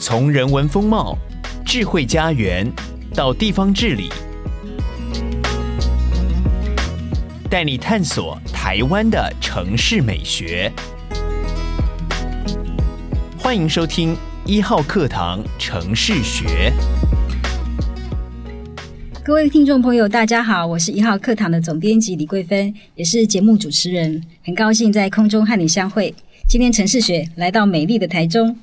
从人文风貌、智慧家园到地方治理，带你探索台湾的城市美学。欢迎收听一号课堂城市学。各位听众朋友，大家好，我是一号课堂的总编辑李桂芬，也是节目主持人，很高兴在空中和你相会。今天城市学来到美丽的台中。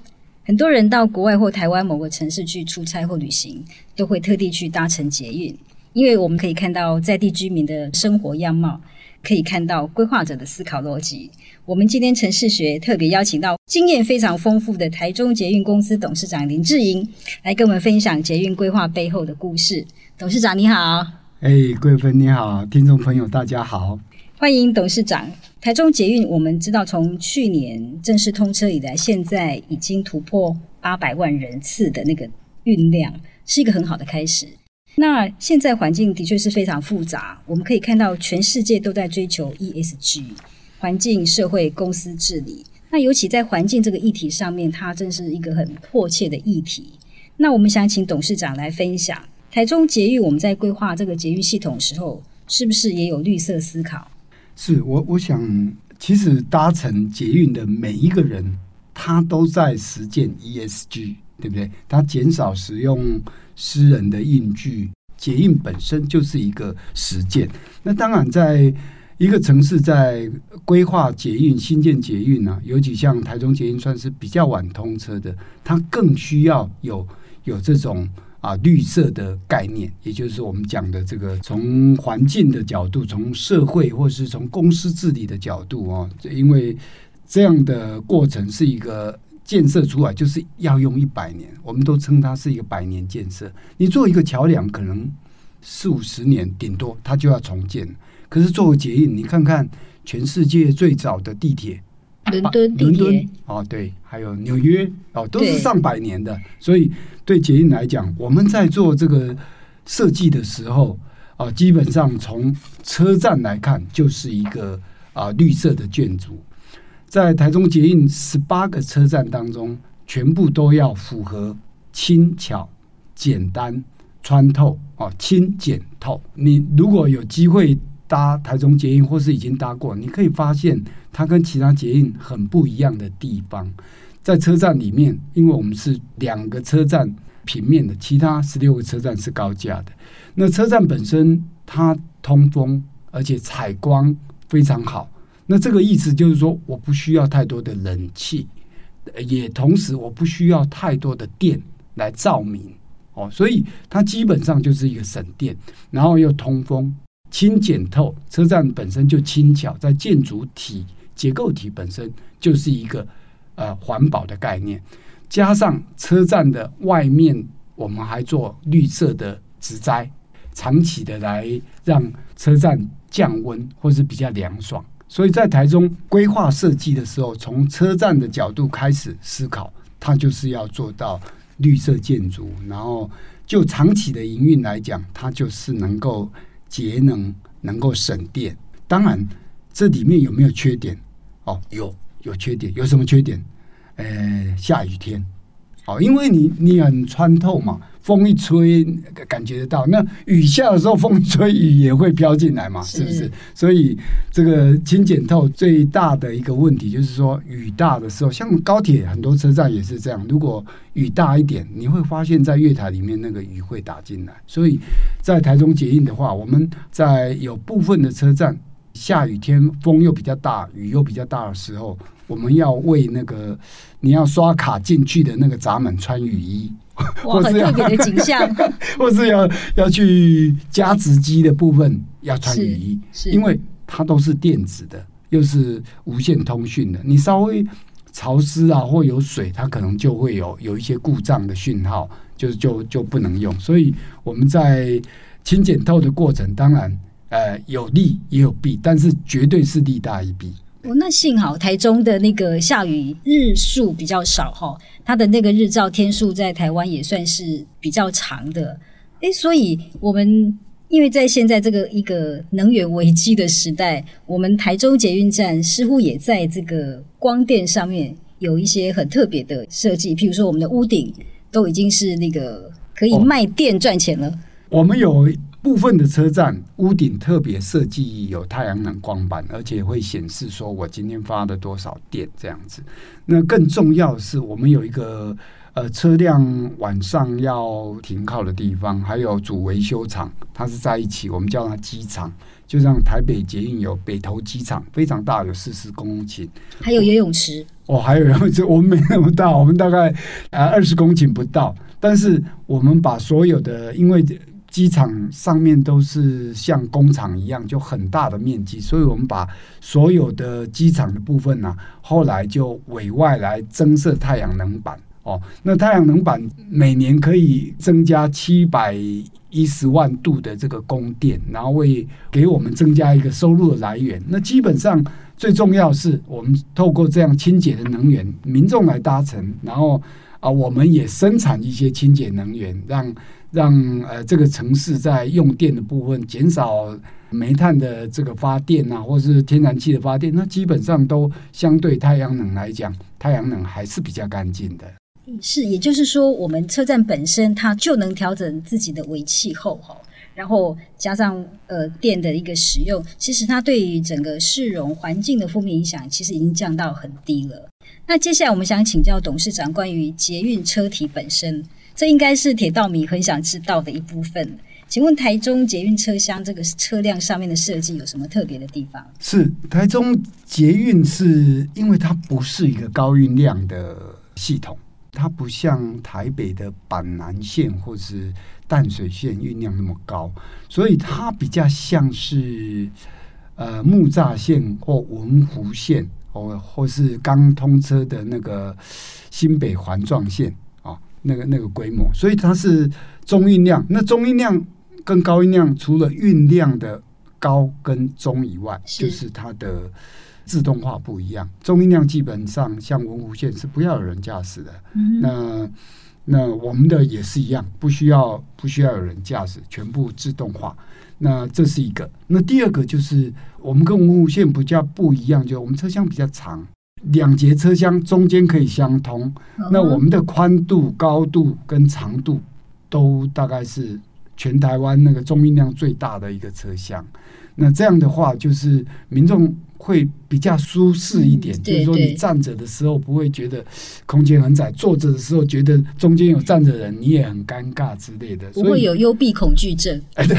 很多人到国外或台湾某个城市去出差或旅行，都会特地去搭乘捷运，因为我们可以看到在地居民的生活样貌，可以看到规划者的思考逻辑。我们今天城市学特别邀请到经验非常丰富的台中捷运公司董事长林志英，来跟我们分享捷运规划背后的故事。董事长你好，哎，桂芬你好，听众朋友大家好。欢迎董事长。台中捷运，我们知道从去年正式通车以来，现在已经突破八百万人次的那个运量，是一个很好的开始。那现在环境的确是非常复杂，我们可以看到全世界都在追求 ESG，环境、社会、公司治理。那尤其在环境这个议题上面，它真是一个很迫切的议题。那我们想请董事长来分享，台中捷运我们在规划这个捷运系统的时候，是不是也有绿色思考？是我，我想，其实搭乘捷运的每一个人，他都在实践 ESG，对不对？他减少使用私人的印具，捷运本身就是一个实践。那当然，在一个城市在规划捷运、新建捷运呢、啊，尤其像台中捷运算是比较晚通车的，它更需要有有这种。啊，绿色的概念，也就是我们讲的这个，从环境的角度，从社会或是从公司治理的角度哦，因为这样的过程是一个建设出来，就是要用一百年，我们都称它是一个百年建设。你做一个桥梁，可能四五十年顶多它就要重建，可是作为捷运，你看看全世界最早的地铁。伦敦，伦敦哦，对，还有纽约哦，都是上百年的。所以对捷运来讲，我们在做这个设计的时候啊，基本上从车站来看，就是一个啊绿色的建筑。在台中捷运十八个车站当中，全部都要符合轻巧、简单、穿透啊，轻简透。你如果有机会。搭台中捷运或是已经搭过，你可以发现它跟其他捷运很不一样的地方。在车站里面，因为我们是两个车站平面的，其他十六个车站是高架的。那车站本身它通风，而且采光非常好。那这个意思就是说，我不需要太多的冷气，也同时我不需要太多的电来照明哦，所以它基本上就是一个省电，然后又通风。轻简透，车站本身就轻巧，在建筑体结构体本身就是一个呃环保的概念，加上车站的外面，我们还做绿色的植栽，长期的来让车站降温或是比较凉爽。所以在台中规划设计的时候，从车站的角度开始思考，它就是要做到绿色建筑，然后就长期的营运来讲，它就是能够。节能能够省电，当然这里面有没有缺点？哦，有有缺点，有什么缺点？呃，下雨天，哦，因为你你很穿透嘛，风一吹感觉得到。那雨下的时候，风一吹雨也会飘进来嘛，是不是？所以这个轻简透最大的一个问题就是说，雨大的时候，像高铁很多车站也是这样，如果雨大一点，你会发现在月台里面那个雨会打进来。所以在台中捷运的话，我们在有部分的车站下雨天风又比较大，雨又比较大的时候。我们要为那个你要刷卡进去的那个闸门穿雨衣，哇，很特别的景象。或是要要去加值机的部分要穿雨衣，因为它都是电子的，又是无线通讯的。你稍微潮湿啊，或有水，它可能就会有有一些故障的讯号，就就就不能用。所以我们在清检透的过程，当然呃有利也有弊，但是绝对是利大于弊。哦，那幸好台中的那个下雨日数比较少哈，它的那个日照天数在台湾也算是比较长的。诶，所以我们因为在现在这个一个能源危机的时代，我们台中捷运站似乎也在这个光电上面有一些很特别的设计，譬如说我们的屋顶都已经是那个可以卖电赚钱了。哦，我们有部分的车站屋顶特别设计有太阳能光板，而且会显示说我今天发了多少电这样子。那更重要的是，我们有一个。呃，车辆晚上要停靠的地方，还有主维修厂，它是在一起，我们叫它机场。就像台北捷运有北投机场，非常大，有四十公顷，还有游泳池。哦，还有游泳池，我们没那么大，我们大概呃二十公顷不到。但是我们把所有的，因为机场上面都是像工厂一样，就很大的面积，所以我们把所有的机场的部分呢、后来就委外来增设太阳能板。哦，那太阳能板每年可以增加七百一十万度的这个供电，然后为给我们增加一个收入的来源。那基本上最重要是我们透过这样清洁的能源，民众来搭乘，然后啊，我们也生产一些清洁能源，让让呃这个城市在用电的部分减少煤炭的这个发电啊，或是天然气的发电，那基本上都相对太阳能来讲，太阳能还是比较干净的。是，也就是说，我们车站本身它就能调整自己的微气候哈，然后加上呃电的一个使用，其实它对于整个市容环境的负面影响，其实已经降到很低了。那接下来我们想请教董事长关于捷运车体本身，这应该是铁道迷很想知道的一部分。请问台中捷运车厢这个车辆上面的设计有什么特别的地方？是台中捷运是因为它不是一个高运量的系统。它不像台北的板南线或是淡水线运量那么高，所以它比较像是呃木栅线或文湖线，或或是刚通车的那个新北环状线，那个那个规模，所以它是中运量。那中运量跟高运量，除了运量的高跟中以外，是就是它的。自动化不一样，中运量基本上像文湖线是不要有人驾驶的。嗯、那那我们的也是一样，不需要不需要有人驾驶，全部自动化。那这是一个。那第二个就是我们跟文湖线比较不一样，就我们车厢比较长，两节车厢中间可以相通。嗯、那我们的宽度、高度跟长度都大概是全台湾那个中运量最大的一个车厢。那这样的话，就是民众。会比较舒适一点，嗯、就是说你站着的时候不会觉得空间很窄，坐着的时候觉得中间有站着人，你也很尴尬之类的，不会有幽闭恐惧症。哎，对，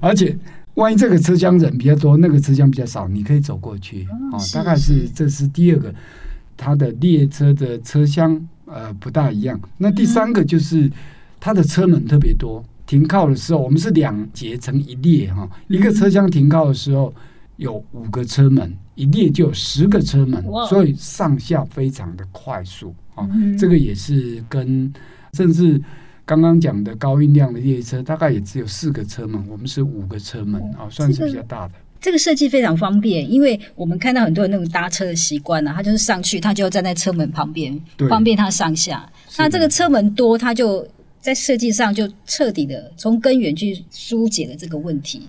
而且万一这个车厢人比较多，那个车厢比较少，你可以走过去。哦，大概是这是第二个，它的列车的车厢呃不大一样。那第三个就是它的车门特别多，停靠的时候我们是两节成一列哈，一个车厢停靠的时候。有五个车门，一列就有十个车门，所以上下非常的快速啊。这个也是跟甚至刚刚讲的高运量的列车，大概也只有四个车门，我们是五个车门啊，算是比较大的。这个设计非常方便，因为我们看到很多人那种搭车的习惯呢，他就是上去，他就要站在车门旁边，对方便他上下。那这个车门多，他就在设计上就彻底的从根源去疏解了这个问题。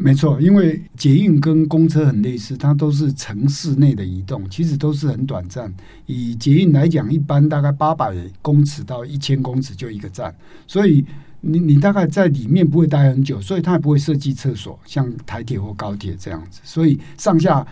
没错，因为捷运跟公车很类似，它都是城市内的移动，其实都是很短暂。以捷运来讲，一般大概八百公尺到一千公尺就一个站，所以你你大概在里面不会待很久，所以它也不会设计厕所，像台铁或高铁这样子。所以上下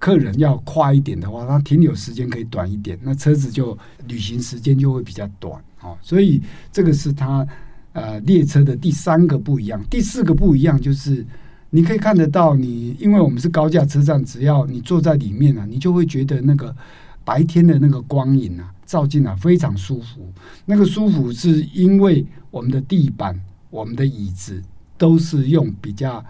客人要快一点的话，它停留时间可以短一点，那车子就旅行时间就会比较短啊。所以这个是它呃列车的第三个不一样，第四个不一样就是。你可以看得到，你因为我们是高架车站，只要你坐在里面啊，你就会觉得那个白天的那个光影啊，照进来非常舒服。那个舒服是因为我们的地板、我们的椅子都是用比较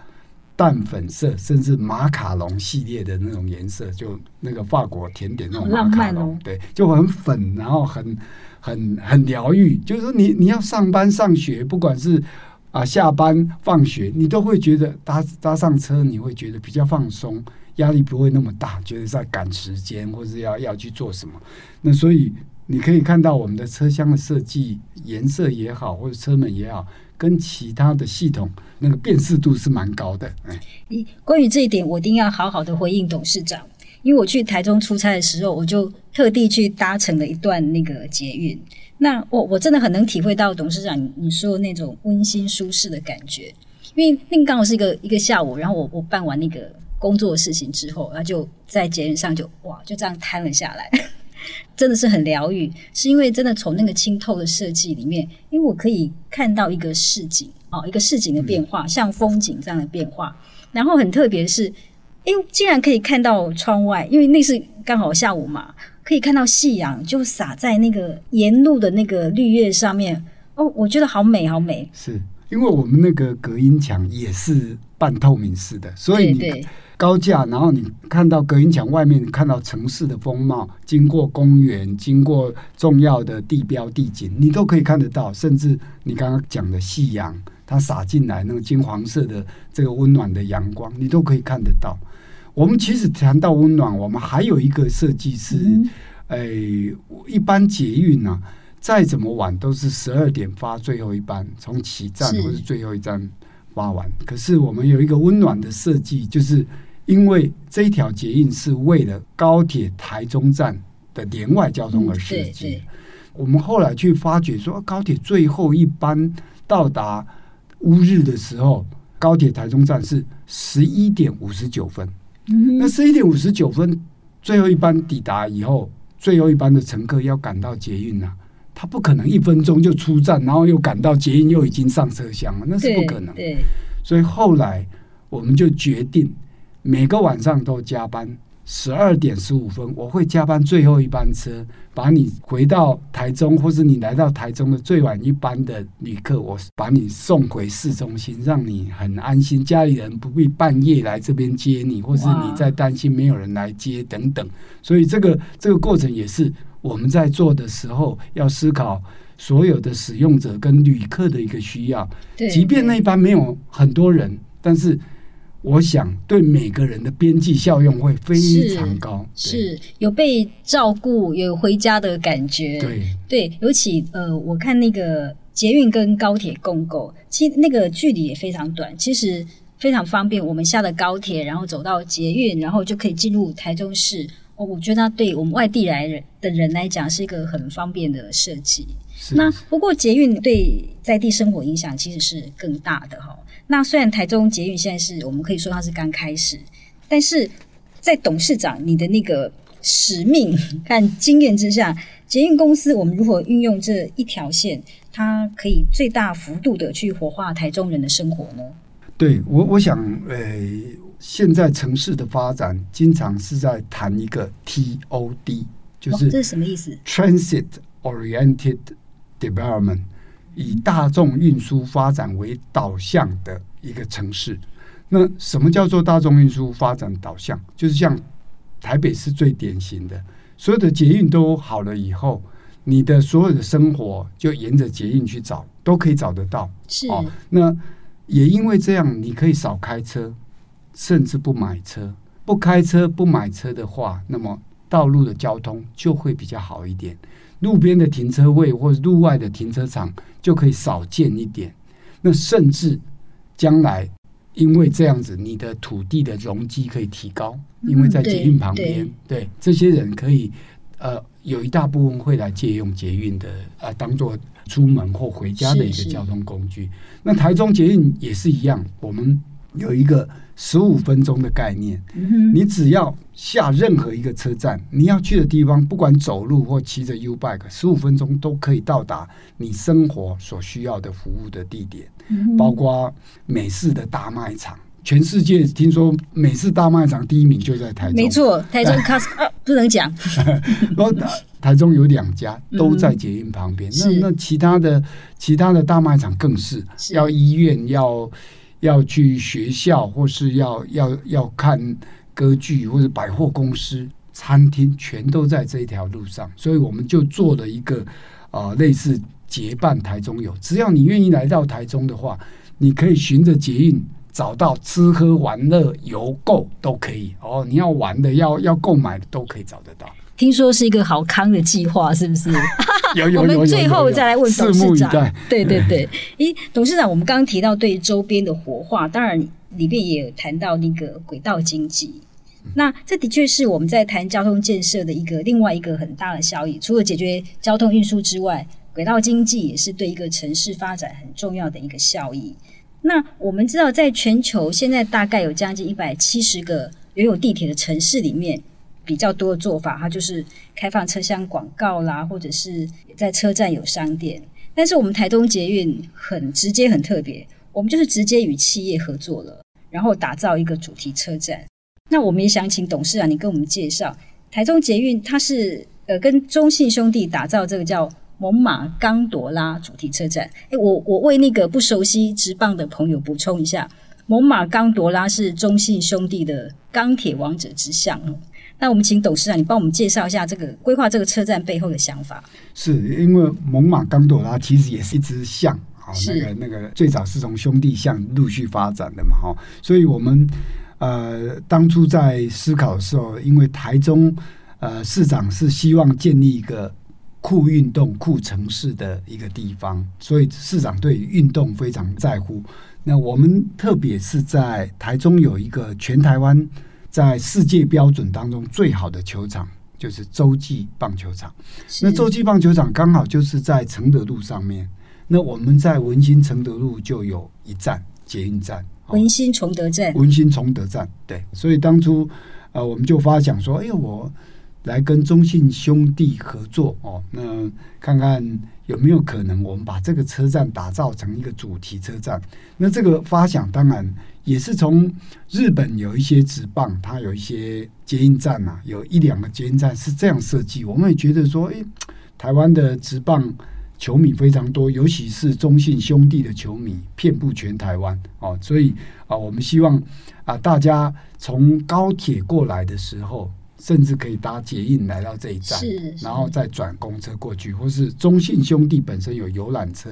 淡粉色，甚至马卡龙系列的那种颜色，就那个法国甜点那种马卡龙，哦、对，就很粉，然后很很很疗愈。就是说你你要上班上学，不管是。啊，下班放学你都会觉得搭搭上车，你会觉得比较放松，压力不会那么大，觉得在赶时间或者要要去做什么。那所以你可以看到我们的车厢的设计，颜色也好，或者车门也好，跟其他的系统那个辨识度是蛮高的。哎，关于这一点，我一定要好好的回应董事长。因为我去台中出差的时候，我就特地去搭乘了一段那个捷运。那我我真的很能体会到董事长你说的那种温馨舒适的感觉，因为那刚好是一个一个下午，然后我我办完那个工作的事情之后，然后就在捷运上就哇就这样瘫了下来，真的是很疗愈。是因为真的从那个清透的设计里面，因为我可以看到一个市景哦，一个市景的变化，像风景这样的变化。然后很特别是，因为竟然可以看到窗外，因为那是刚好下午嘛。可以看到夕阳就洒在那个沿路的那个绿叶上面哦，我觉得好美好美。是因为我们那个隔音墙也是半透明式的，所以你高架，然后你看到隔音墙外面看到城市的风貌，经过公园，经过重要的地标地景，你都可以看得到。甚至你刚刚讲的夕阳，它洒进来那个金黄色的这个温暖的阳光，你都可以看得到。我们其实谈到温暖，我们还有一个设计是，诶、一般捷运呢、啊，再怎么晚都是十二点发最后一班，从起站或是最后一站发完。可是我们有一个温暖的设计，就是因为这一条捷运是为了高铁台中站的连外交通而设计。我们后来去发觉说，高铁最后一班到达乌日的时候，高铁台中站是十一点五十九分。那十一点五十九分，最后一班抵达以后，最后一班的乘客要赶到捷运啊，他不可能一分钟就出站，然后又赶到捷运，又已经上车厢了，那是不可能。所以后来我们就决定每个晚上都加班。十二点十五分，我会加班最后一班车，把你回到台中，或是你来到台中的最晚一班的旅客，我把你送回市中心，让你很安心，家里人不必半夜来这边接你，或是你在担心没有人来接等等。所以这个这个过程也是我们在做的时候要思考所有的使用者跟旅客的一个需要。即便那一班没有很多人，但是。我想对每个人的边际效用会非常高，是，是有被照顾、有回家的感觉。对对，尤其呃，我看那个捷运跟高铁共构，其实那个距离也非常短，其实非常方便。我们下了高铁，然后走到捷运，然后就可以进入台中市。哦，我觉得它对我们外地来人的人来讲是一个很方便的设计。那不过捷运对在地生活影响其实是更大的哈。那虽然台中捷运现在是我们可以说它是刚开始，但是在董事长你的那个使命 和经验之下，捷运公司我们如何运用这一条线，它可以最大幅度的去活化台中人的生活呢？对我，我想，呃，现在城市的发展经常是在谈一个 TOD，就是、哦、这是什么意思？Transit Oriented Development。以大众运输发展为导向的一个城市，那什么叫做大众运输发展导向？就是像台北是最典型的，所有的捷运都好了以后，你的所有的生活就沿着捷运去找，都可以找得到。是哦，那也因为这样，你可以少开车，甚至不买车。不开车、不买车的话，那么道路的交通就会比较好一点。路边的停车位或者路外的停车场就可以少建一点，那甚至将来因为这样子，你的土地的容积可以提高，因为在捷运旁边，对，这些人可以呃有一大部分会来借用捷运的呃当做出门或回家的一个交通工具。是是那台中捷运也是一样，我们有一个。十五分钟的概念，你只要下任何一个车站，你要去的地方，不管走路或骑着 U bike，十五分钟都可以到达你生活所需要的服务的地点，包括美式的大卖场。全世界听说美式大卖场第一名就在台中，没错，台中 Costco 不能讲。台中有两家都在捷运旁边，那那其他的其他的大卖场更是要医院要。要去学校，或是要要要看歌剧，或者百货公司、餐厅，全都在这一条路上。所以我们就做了一个啊、类似结伴台中游。只要你愿意来到台中的话，你可以循着捷运找到吃喝玩乐游购都可以哦。你要玩的，要要购买的，都可以找得到。听说是一个好康的计划，是不是？我们最后再来问董事长。对对对，咦，董事长，我们刚刚提到对周边的活化，当然里面也有谈到那个轨道经济。那这的确是我们在谈交通建设的一个另外一个很大的效益。除了解决交通运输之外，轨道经济也是对一个城市发展很重要的一个效益。那我们知道，在全球现在大概有将近一百七十个拥有地铁的城市里面，比较多的做法，它就是开放车厢广告啦，或者是在车站有商店。但是我们台东捷运很直接、很特别，我们就是直接与企业合作了，然后打造一个主题车站。那我们也想请董事长，你跟我们介绍台中捷运，它是呃跟中信兄弟打造这个叫猛犸刚朵拉主题车站。诶，我我为那个不熟悉职棒的朋友补充一下，猛犸刚朵拉是中信兄弟的钢铁王者之象。那我们请董事长，你帮我们介绍一下这个规划这个车站背后的想法。是因为猛犸刚朵拉其实也是一只象，好，那个那个最早是从兄弟象陆续发展的嘛，哈，所以我们。呃，当初在思考的时候，因为台中呃市长是希望建立一个酷运动、酷城市的一个地方，所以市长对于运动非常在乎。那我们特别是在台中有一个全台湾在世界标准当中最好的球场，就是洲际棒球场。那洲际棒球场刚好就是在承德路上面。那我们在文心承德路就有一站捷运站。文心崇德站，文心崇德站，对，所以当初呃，我们就发想说，哎呦，我来跟中信兄弟合作哦，那看看有没有可能，我们把这个车站打造成一个主题车站。那这个发想当然也是从日本有一些直棒，它有一些捷运站呐、啊，有一两个捷运站是这样设计。我们也觉得说，哎，台湾的直棒。球迷非常多，尤其是中信兄弟的球迷遍布全台湾哦，所以啊，我们希望啊，大家从高铁过来的时候，甚至可以搭捷运来到这一站，然后再转公车过去，或是中信兄弟本身有游览车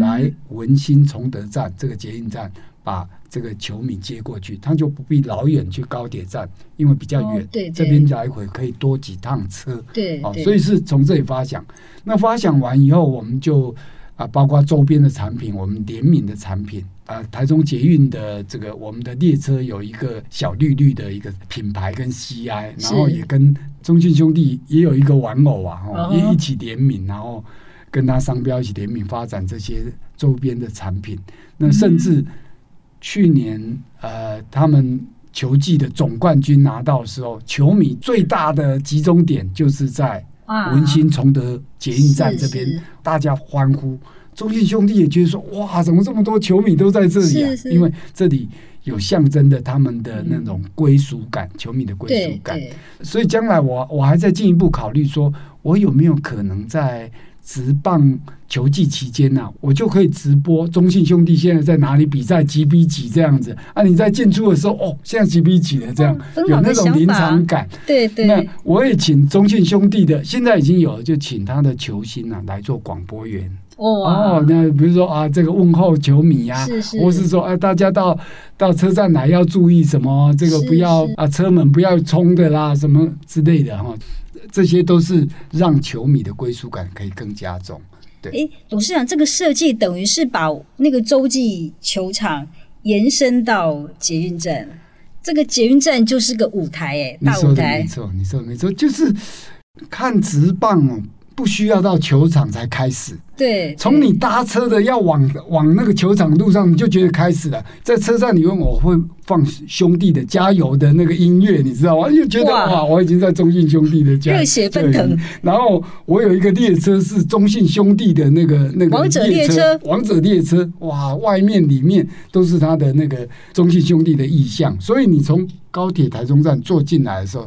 来文心崇德站这个捷运站。把这个球迷接过去，他就不必老远去高铁站，因为比较远。哦、对，对，这边来回可以多几趟车。对，哦，所以是从这里发想。那发想完以后，我们就啊，包括周边的产品，我们联名的产品啊，台中捷运的这个我们的列车有一个小绿绿的一个品牌跟 CI，然后也跟中信兄弟也有一个玩偶啊，哦，也一起联名，然后跟他商标一起联名发展这些周边的产品。那甚至。嗯去年，呃，他们球季的总冠军拿到的时候，球迷最大的集中点就是在文心崇德捷运站这边，大家欢呼。中信兄弟也觉得说，哇，怎么这么多球迷都在这里啊？因为这里有象征的他们的那种归属感，球迷的归属感。所以将来我我还在进一步考虑说，我有没有可能在。职棒球季期间呐、啊，我就可以直播中信兄弟现在在哪里比赛，几比几这样子啊？你在进出的时候，哦，现在几比几了？这样、嗯、有那种临场感。对对。那我也请中信兄弟的，现在已经有了，就请他的球星啊来做广播员。哦。那比如说啊，这个问候球迷啊，是是或是说，哎、啊，大家到到车站来要注意什么？这个不要啊，车门不要冲的啦，什么之类的哈。这些都是让球迷的归属感可以更加重。对，诶，董事长，这个设计等于是把那个洲际球场延伸到捷运站，这个捷运站就是个舞台，哎，大舞台。没错，你说的没错，就是看直棒哦。不需要到球场才开始，对，从你搭车的要往往那个球场路上，你就觉得开始了。在车站里面，我会放兄弟的加油的那个音乐，你知道吗？就觉得哇，哇，我已经在中信兄弟的家，热血沸腾。然后我有一个列车是中信兄弟的那个那个王者列车，王者列车，哇，外面里面都是他的那个中信兄弟的意象。所以你从高铁台中站坐进来的时候。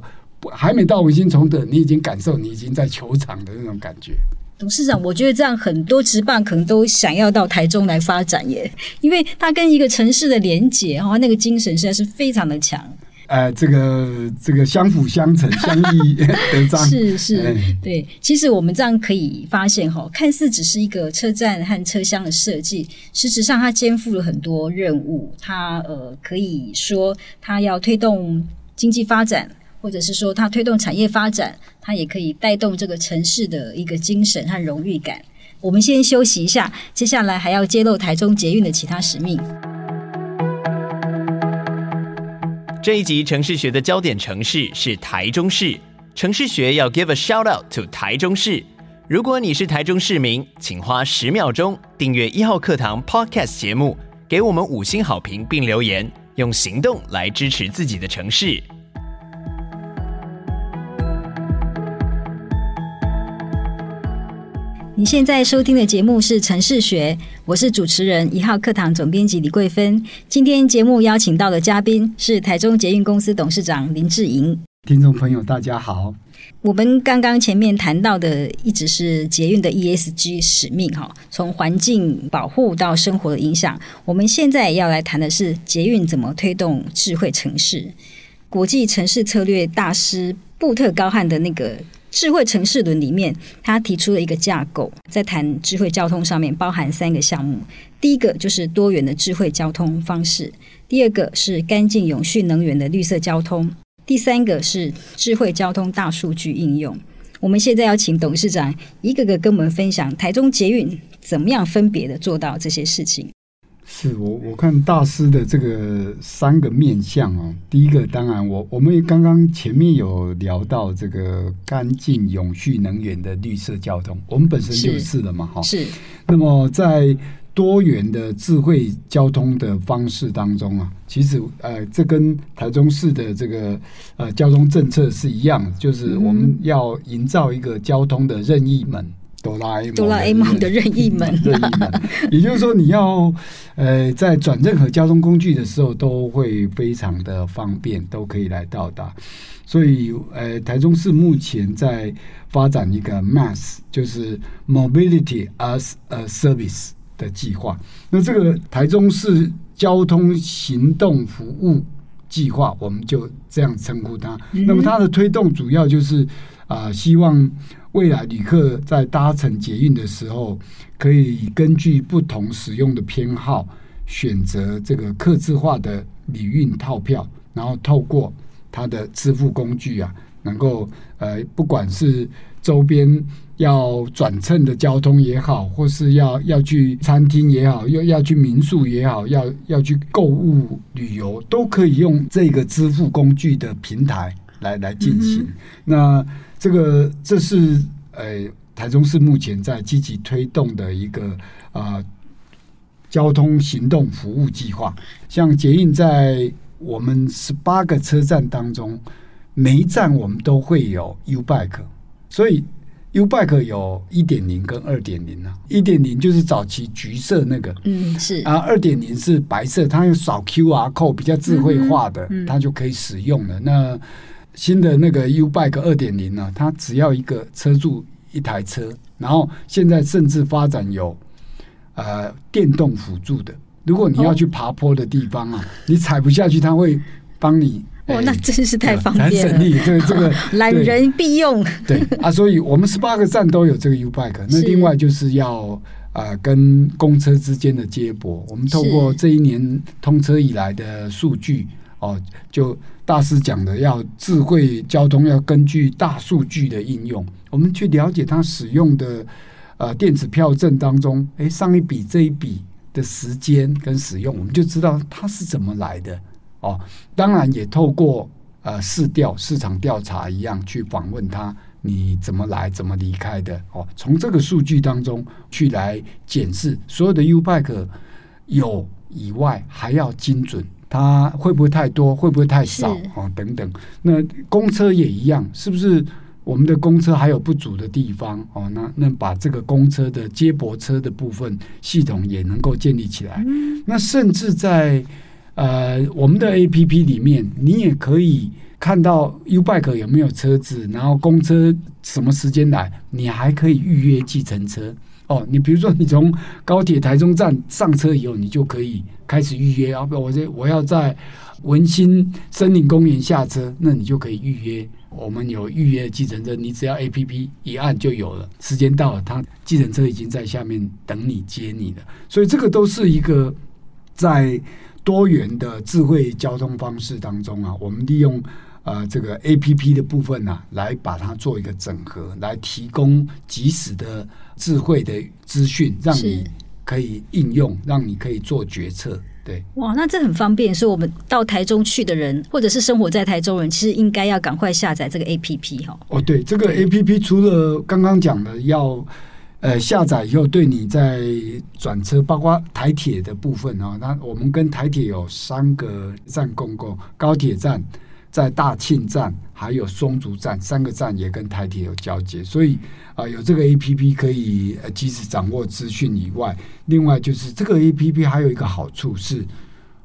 还没到文心崇德，你已经感受你已经在球场的那种感觉。董事长，我觉得这样很多职棒可能都想要到台中来发展耶，因为它跟一个城市的连结哈，那个精神实在是非常的强。呃，这个这个相辅相成，相依得彰。是是，嗯、对。其实我们这样可以发现哈，看似只是一个车站和车厢的设计，实质上它肩负了很多任务。它呃，可以说它要推动经济发展。或者是说，它推动产业发展，它也可以带动这个城市的一个精神和荣誉感。我们先休息一下，接下来还要揭露台中捷运的其他使命。这一集城市学的焦点城市是台中市，城市学要 give a shout out to 台中市。如果你是台中市民，请花十秒钟订阅一号课堂 Podcast 节目，给我们五星好评并留言，用行动来支持自己的城市。你现在收听的节目是《城市学》，我是主持人一号课堂总编辑李桂芬。今天节目邀请到的嘉宾是台中捷运公司董事长林志颖。听众朋友，大家好。我们刚刚前面谈到的一直是捷运的 ESG 使命，哈，从环境保护到生活的影响。我们现在要来谈的是捷运怎么推动智慧城市。国际城市策略大师布特高汉的那个。智慧城市论里面，他提出了一个架构，在谈智慧交通上面包含三个项目。第一个就是多元的智慧交通方式，第二个是干净永续能源的绿色交通，第三个是智慧交通大数据应用。我们现在要请董事长一个个跟我们分享台中捷运怎么样分别的做到这些事情。是我我看大师的这个三个面向哦，第一个当然我我们刚刚前面有聊到这个干净永续能源的绿色交通，我们本身就是了嘛哈。是。那么在多元的智慧交通的方式当中啊，其实呃，这跟台中市的这个呃交通政策是一样，就是我们要营造一个交通的任意门。哆啦 A 梦，哆啦 A 梦的任意门，任意门，也就是说，你要呃，在转任何交通工具的时候，都会非常的方便，都可以来到达。所以，呃，台中市目前在发展一个 Mass，就是 Mobility as a Service 的计划。那这个台中市交通行动服务计划，我们就这样称呼它。那么，它的推动主要就是啊、呃，希望。未来旅客在搭乘捷运的时候，可以根据不同使用的偏好，选择这个客制化的旅运套票，然后透过它的支付工具啊，能够呃，不管是周边要转乘的交通也好，或是要要去餐厅也好，要要去民宿也好，要要去购物旅游，都可以用这个支付工具的平台来来进行。嗯、那这个这是呃台中市目前在积极推动的一个啊、呃、交通行动服务计划。像捷运在我们十八个车站当中，每一站我们都会有 U Bike，所以 U Bike 有一点零跟二点零啊。一点零就是早期橘色那个，嗯是啊，二点零是白色，它有扫 QR code 比较智慧化的，嗯嗯、它就可以使用了。那新的那个 U Bike 二点零呢，它只要一个车主一台车，然后现在甚至发展有呃电动辅助的。如果你要去爬坡的地方啊，哦、你踩不下去，它会帮你。哦，欸、那真是太方便了，很省力。这个这个 懒人必用。对啊，所以我们十八个站都有这个 U Bike。那另外就是要呃跟公车之间的接驳，我们透过这一年通车以来的数据。哦，就大师讲的，要智慧交通，要根据大数据的应用，我们去了解它使用的呃电子票证当中，诶，上一笔这一笔的时间跟使用，我们就知道它是怎么来的。哦，当然也透过呃市调市场调查一样去访问他，你怎么来，怎么离开的？哦，从这个数据当中去来检视所有的 U-Bike 有以外，还要精准。它会不会太多？会不会太少？哦，等等。那公车也一样，是不是我们的公车还有不足的地方？哦，那那把这个公车的接驳车的部分系统也能够建立起来。嗯、那甚至在呃我们的 APP 里面，你也可以看到 U-Bike 有没有车子，然后公车什么时间来，你还可以预约计程车。哦，你比如说，你从高铁台中站上车以后，你就可以开始预约啊！我这我要在文心森林公园下车，那你就可以预约。我们有预约计程车，你只要 APP 一按就有了。时间到了，他计程车已经在下面等你接你了。所以这个都是一个在多元的智慧交通方式当中啊，我们利用。呃，这个 A P P 的部分呢、啊，来把它做一个整合，来提供即时的智慧的资讯，让你可以应用，让你可以做决策对，哇，那这很方便。所以我们到台中去的人，或者是生活在台中人，其实应该要赶快下载这个 APP 哈。哦，对，这个 APP 除了刚刚讲的要呃下载以后，对你在转车，包括台铁的部分哦，那我们跟台铁有三个站共构，高铁站。在大庆站还有松竹站三个站也跟台铁有交接，所以啊、呃、有这个 A P P 可以及时掌握资讯以外，另外就是这个 A P P 还有一个好处是，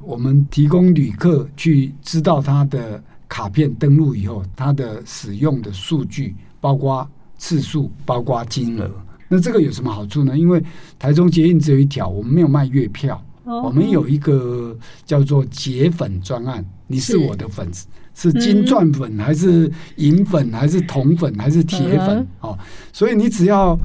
我们提供旅客去知道他的卡片登录以后，他的使用的数据，包括次数，包括金额。那这个有什么好处呢？因为台中捷运只有一条，我们没有卖月票，我们有一个叫做捷粉专案，你是我的粉丝。是金钻粉还是银粉还是铜粉还是铁粉哦？所以你只要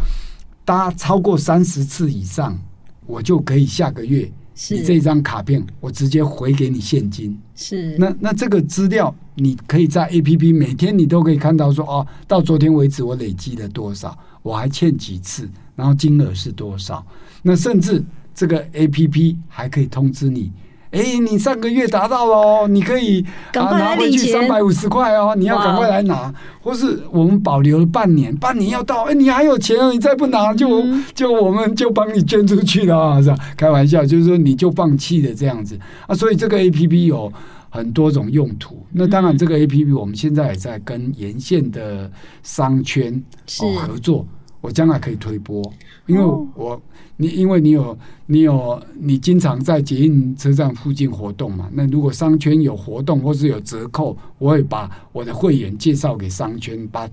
搭超过三十次以上，我就可以下个月你这张卡片我直接回给你现金。是那那这个资料你可以在 APP 每天你都可以看到说哦，到昨天为止我累积了多少，我还欠几次，然后金额是多少？那甚至这个 APP 还可以通知你。哎、欸，你上个月达到了哦，你可以啊拿回去三百五十块哦，你要赶快来拿，或是我们保留了半年，半年要到，哎、欸，你还有钱哦，你再不拿就就我们就帮你捐出去了啊，是吧？开玩笑，就是说你就放弃了这样子。啊，所以这个 APP 有很多种用途。那当然，这个 APP 我们现在也在跟沿线的商圈哦合作，我将来可以推播，因为我。你因为你有你有你经常在捷运车站附近活动嘛？那如果商圈有活动或是有折扣，我会把我的会员介绍给商圈，把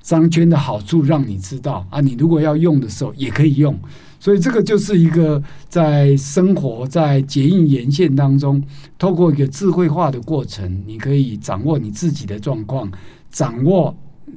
商圈的好处让你知道啊。你如果要用的时候也可以用，所以这个就是一个在生活在捷运沿线当中，透过一个智慧化的过程，你可以掌握你自己的状况，掌握。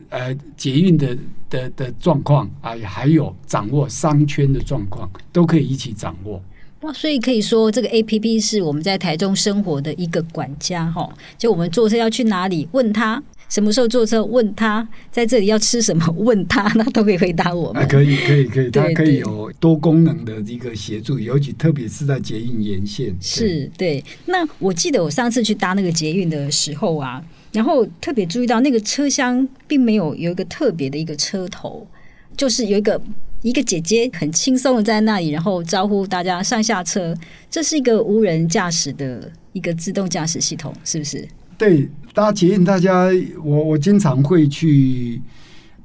呃，捷运的的的状况啊，还有掌握商圈的状况，都可以一起掌握。哇，所以可以说这个 APP 是我们在台中生活的一个管家哈。就我们坐车要去哪里，问他什么时候坐车，问他在这里要吃什么，问他，那都可以回答我们。啊，可以，可以，可以，它可以有多功能的一个协助，尤其特别是在捷运沿线。是对。那我记得我上次去搭那个捷运的时候啊。然后特别注意到那个车厢并没有有一个特别的一个车头，就是有一个一个姐姐很轻松的在那里，然后招呼大家上下车。这是一个无人驾驶的一个自动驾驶系统，是不是？对，搭捷运大家，我我经常会去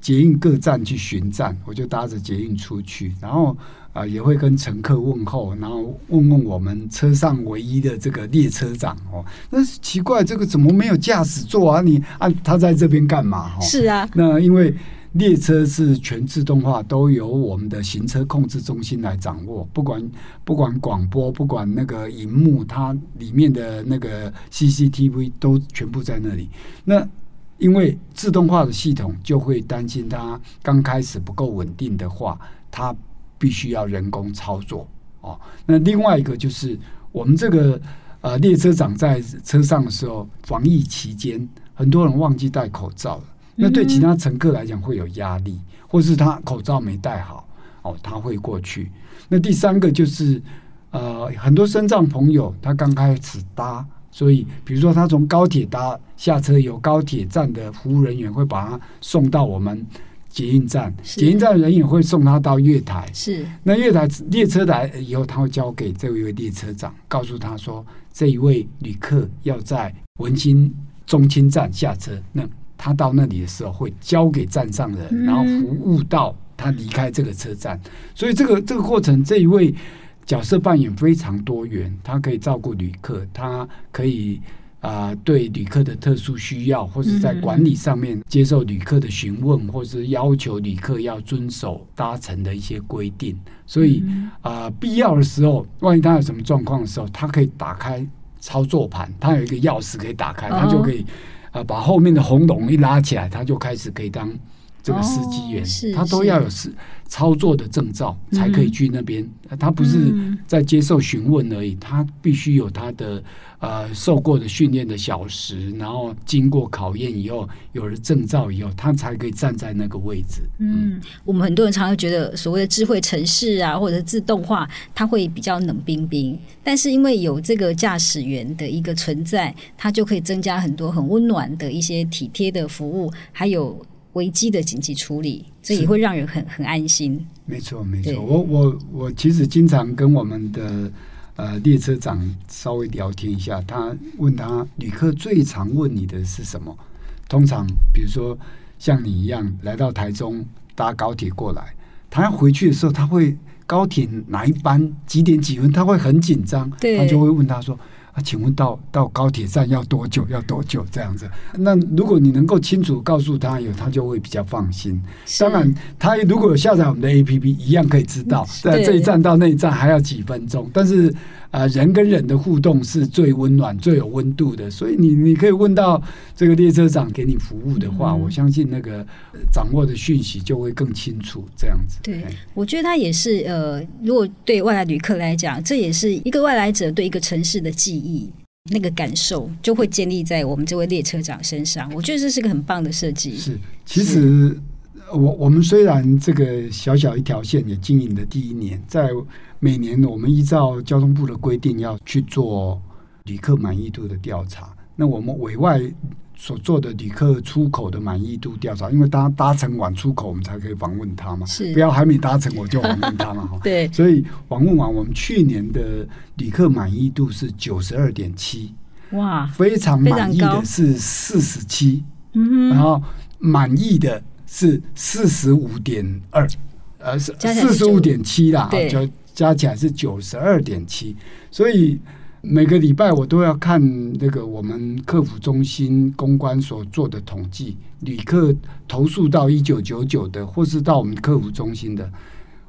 捷运各站去巡站，我就搭着捷运出去，然后。啊，也会跟乘客问候，然后问问我们车上唯一的这个列车长哦。那奇怪，这个怎么没有驾驶座啊？你啊，他在这边干嘛？是啊，那因为列车是全自动化，都由我们的行车控制中心来掌握，不管不管广播，不管那个荧幕，它里面的那个 CCTV 都全部在那里。那因为自动化的系统就会担心它刚开始不够稳定的话，它。必须要人工操作哦。那另外一个就是，我们这个呃列车长在车上的时候，防疫期间，很多人忘记戴口罩了。那对其他乘客来讲会有压力，或是他口罩没戴好哦，他会过去。那第三个就是，呃，很多身障朋友他刚开始搭，所以比如说他从高铁搭下车，有高铁站的服务人员会把他送到我们。捷运站，捷运站人也会送他到月台。是，那月台列车来以后，他会交给这一位列车长，告诉他说，这一位旅客要在文心中清站下车。那他到那里的时候，会交给站上人，嗯、然后服务到他离开这个车站。所以这个这个过程，这一位角色扮演非常多元，他可以照顾旅客，他可以。啊、呃，对旅客的特殊需要，或者在管理上面接受旅客的询问，或是要求旅客要遵守搭乘的一些规定。所以啊、呃，必要的时候，万一他有什么状况的时候，他可以打开操作盘，他有一个钥匙可以打开，他就可以啊、呃，把后面的红龙一拉起来，他就开始可以当这个司机员，哦、他都要有是操作的证照才可以去那边。嗯、他不是在接受询问而已，嗯、他必须有他的呃受过的训练的小时，然后经过考验以后，有了证照以后，他才可以站在那个位置。嗯，嗯我们很多人常常觉得所谓的智慧城市啊，或者自动化，它会比较冷冰冰。但是因为有这个驾驶员的一个存在，它就可以增加很多很温暖的一些体贴的服务，还有。危机的紧急处理，这也会让人很很安心。没错，没错。我我我其实经常跟我们的呃列车长稍微聊天一下，他问他旅客最常问你的是什么？通常比如说像你一样来到台中搭高铁过来，他要回去的时候，他会高铁哪一班几点几分？他会很紧张，他就会问他说。啊，请问到到高铁站要多久？要多久这样子？那如果你能够清楚告诉他有，他就会比较放心。当然，他如果有下载我们的 APP，一样可以知道在这一站到那一站还要几分钟。但是。啊、呃，人跟人的互动是最温暖、最有温度的，所以你你可以问到这个列车长给你服务的话，嗯、我相信那个掌握的讯息就会更清楚。这样子，对，我觉得他也是呃，如果对外来旅客来讲，这也是一个外来者对一个城市的记忆，那个感受就会建立在我们这位列车长身上。我觉得这是个很棒的设计。是，其实我我们虽然这个小小一条线也经营的第一年，在。每年我们依照交通部的规定要去做旅客满意度的调查。那我们委外所做的旅客出口的满意度调查，因为搭搭乘完出口，我们才可以访问他嘛。是，不要还没搭乘我就访问他嘛。对，所以访问完，我们去年的旅客满意度是九十二点七，哇，非常满意的是四十七，嗯，然后满意的是四十五点二，呃，是四十五点七啦，就。加起来是九十二点七，所以每个礼拜我都要看那个我们客服中心公关所做的统计，旅客投诉到一九九九的，或是到我们客服中心的，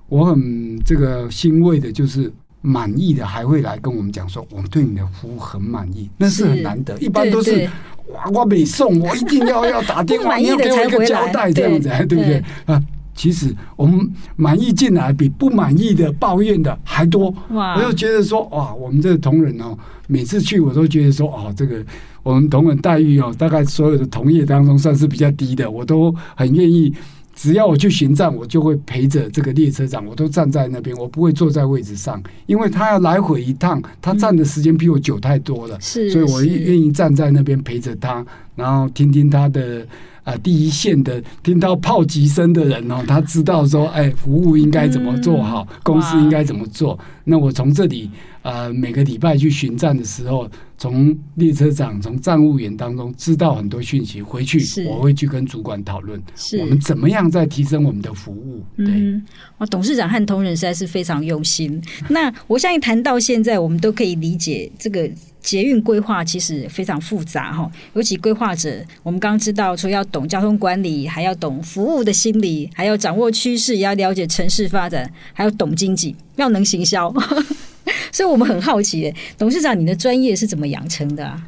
我很这个欣慰的，就是满意的还会来跟我们讲说，我们对你的服务很满意，那是很难得，一般都是哇，我没送，我一定要要打电话，你要给我一个交代，这样子，对，对不对。啊？其实我们满意进来比不满意的抱怨的还多，我就觉得说，哇，我们这个同仁哦，每次去我都觉得说，哦，这个我们同仁待遇哦，大概所有的同业当中算是比较低的。我都很愿意，只要我去巡站，我就会陪着这个列车长，我都站在那边，我不会坐在位置上，因为他要来回一趟，他站的时间比我久太多了，是，所以我愿意站在那边陪着他，然后听听他的。啊，第一线的听到炮击声的人哦，他知道说，哎，服务应该怎么做好，嗯、公司应该怎么做。那我从这里，呃，每个礼拜去巡站的时候，从列车长、从站务员当中知道很多讯息，回去我会去跟主管讨论，我们怎么样在提升我们的服务。对，嗯，哇，董事长和同仁实在是非常用心。那我相信谈到现在，我们都可以理解这个。捷运规划其实非常复杂哈，尤其规划者，我们刚知道说要懂交通管理，还要懂服务的心理，还要掌握趋势，也要了解城市发展，还要懂经济，要能行销。所以我们很好奇，董事长，你的专业是怎么养成的啊？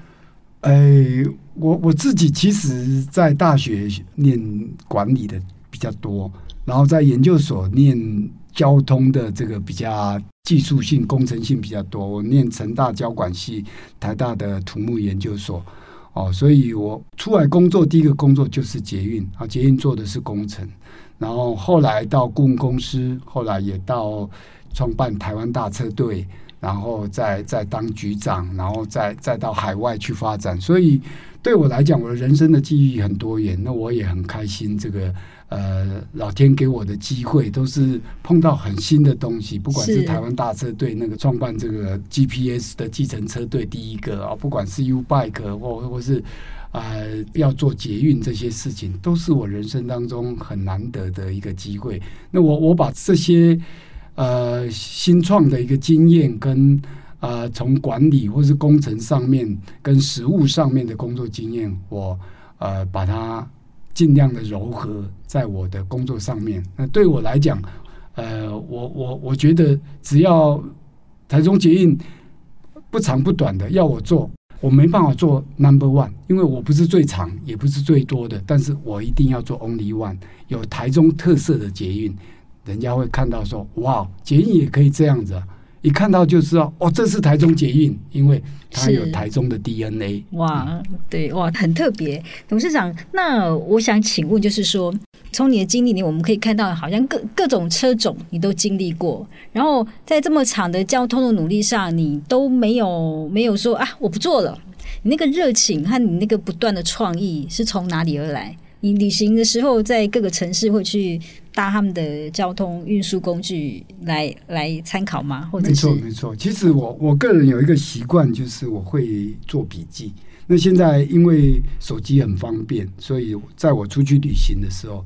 哎，我我自己其实，在大学念管理的比较多，然后在研究所念。交通的这个比较技术性、工程性比较多。我念成大交管系、台大的土木研究所，哦，所以我出来工作第一个工作就是捷运啊，捷运做的是工程，然后后来到顾问公司，后来也到创办台湾大车队，然后再再当局长，然后再再到海外去发展。所以对我来讲，我的人生的机遇很多元，那我也很开心这个。呃，老天给我的机会都是碰到很新的东西，不管是台湾大车队那个创办这个 GPS 的计程车队第一个啊，不管是 U Bike 或或是呃要做捷运这些事情，都是我人生当中很难得的一个机会。那我我把这些呃新创的一个经验跟呃从管理或是工程上面跟实务上面的工作经验，我呃把它。尽量的柔和在我的工作上面。那对我来讲，呃，我我我觉得只要台中捷运不长不短的要我做，我没办法做 number one，因为我不是最长，也不是最多的，但是我一定要做 only one，有台中特色的捷运，人家会看到说，哇，捷运也可以这样子。一看到就知道哦，这是台中捷运，因为它有台中的 DNA。哇，对哇，很特别。董事长，那我想请问，就是说，从你的经历里，我们可以看到，好像各各种车种你都经历过，然后在这么长的交通的努力上，你都没有没有说啊，我不做了。你那个热情和你那个不断的创意是从哪里而来？你旅行的时候，在各个城市会去搭他们的交通运输工具来来参考吗？或者？没错，没错。其实我我个人有一个习惯，就是我会做笔记。那现在因为手机很方便，所以在我出去旅行的时候，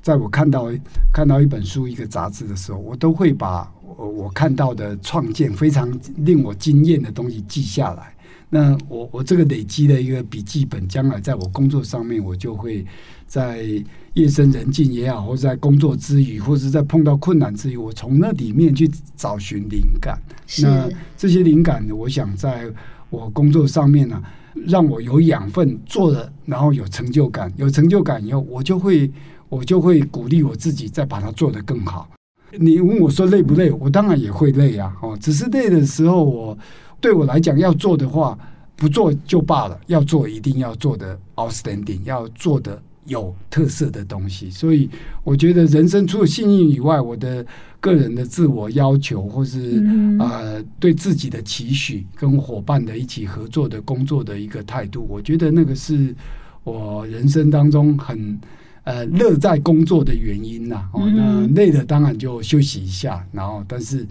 在我看到看到一本书、一个杂志的时候，我都会把我我看到的创建非常令我惊艳的东西记下来。那我我这个累积的一个笔记本，将来在我工作上面，我就会在夜深人静也好，或者在工作之余，或者在碰到困难之余，我从那里面去找寻灵感。那这些灵感，我想在我工作上面呢、啊，让我有养分做了，然后有成就感。有成就感以后，我就会我就会鼓励我自己，再把它做得更好。你问我说累不累？我当然也会累啊，哦，只是累的时候我。对我来讲，要做的话，不做就罢了；要做，一定要做的 outstanding，要做的有特色的东西。所以，我觉得人生除了幸运以外，我的个人的自我要求，或是呃对自己的期许，跟伙伴的一起合作的工作的一个态度，我觉得那个是我人生当中很呃乐在工作的原因呐。哦，那累了当然就休息一下，然后，但是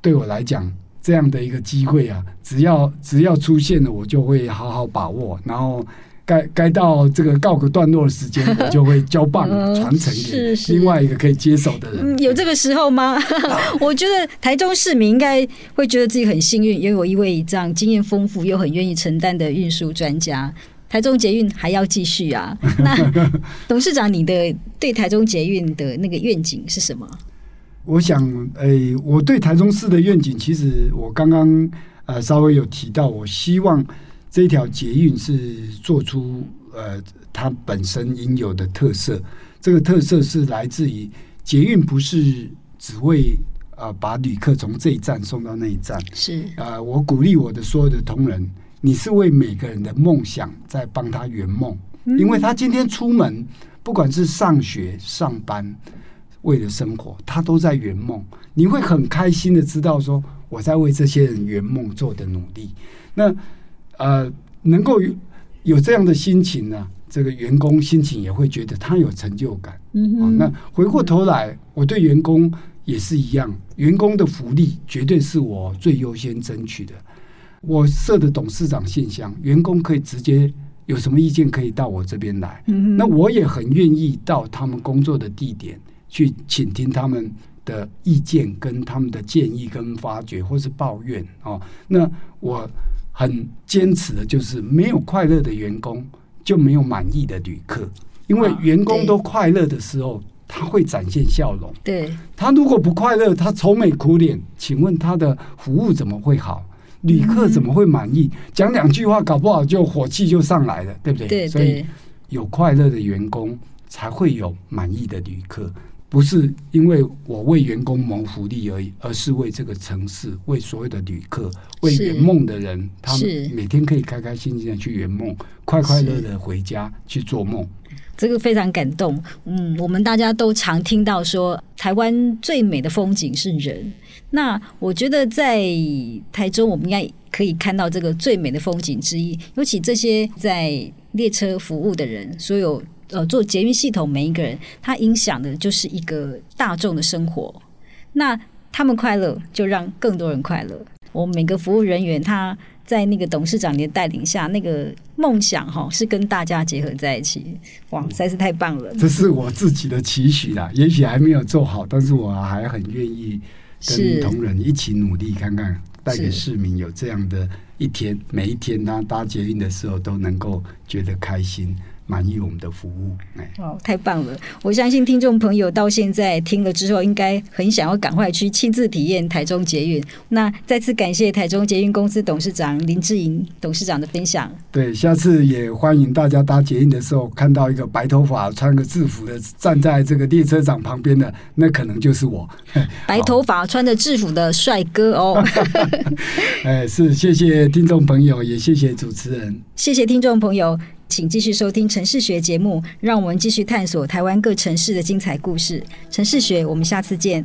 对我来讲。这样的一个机会啊，只要只要出现了，我就会好好把握。然后该该到这个告个段落的时间，我就会交棒 传承给另外一个可以接手的人。嗯、有这个时候吗？我觉得台中市民应该会觉得自己很幸运，拥有一位这样经验丰富又很愿意承担的运输专家。台中捷运还要继续啊！那董事长，你的对台中捷运的那个愿景是什么？我想，诶、欸，我对台中市的愿景，其实我刚刚呃稍微有提到，我希望这条捷运是做出呃它本身应有的特色。这个特色是来自于捷运不是只为呃把旅客从这一站送到那一站，是啊、呃，我鼓励我的所有的同仁，你是为每个人的梦想在帮他圆梦，嗯、因为他今天出门，不管是上学、上班。为了生活，他都在圆梦。你会很开心的知道说，我在为这些人圆梦做的努力。那呃，能够有，有这样的心情呢，这个员工心情也会觉得他有成就感。嗯那回过头来，我对员工也是一样，员工的福利绝对是我最优先争取的。我设的董事长信箱，员工可以直接有什么意见可以到我这边来。嗯哼，那我也很愿意到他们工作的地点。去倾听他们的意见、跟他们的建议、跟发掘或是抱怨哦。那我很坚持的就是，没有快乐的员工就没有满意的旅客。因为员工都快乐的时候，他会展现笑容。对，他如果不快乐，他愁眉苦脸，请问他的服务怎么会好？旅客怎么会满意？讲两句话，搞不好就火气就上来了，对不对？对，对。所以有快乐的员工，才会有满意的旅客。不是因为我为员工谋福利而已，而是为这个城市、为所有的旅客、为圆梦的人，他们每天可以开开心心的去圆梦，快快乐乐的回家去做梦。这个非常感动。嗯，我们大家都常听到说，台湾最美的风景是人。那我觉得在台中，我们应该可以看到这个最美的风景之一。尤其这些在列车服务的人，所有。呃，做捷运系统，每一个人他影响的就是一个大众的生活。那他们快乐，就让更多人快乐。我们每个服务人员，他在那个董事长的带领下，那个梦想哈，是跟大家结合在一起。哇，实在是太棒了！这是我自己的期许啦，也许还没有做好，但是我还很愿意跟同仁一起努力，看看带给市民有这样的一天，每一天他搭捷运的时候都能够觉得开心。满意我们的服务。哎，哦，太棒了！我相信听众朋友到现在听了之后，应该很想要赶快去亲自体验台中捷运。那再次感谢台中捷运公司董事长林志颖董事长的分享。对，下次也欢迎大家搭捷运的时候看到一个白头发、穿个制服的站在这个列车长旁边的，那可能就是我。白头发穿着制服的帅哥哦。哎，是，谢谢听众朋友，也谢谢主持人，谢谢听众朋友，请继续收听城市学节目，让我们继续探索台湾各城市的精彩故事。城市学，我们下次见。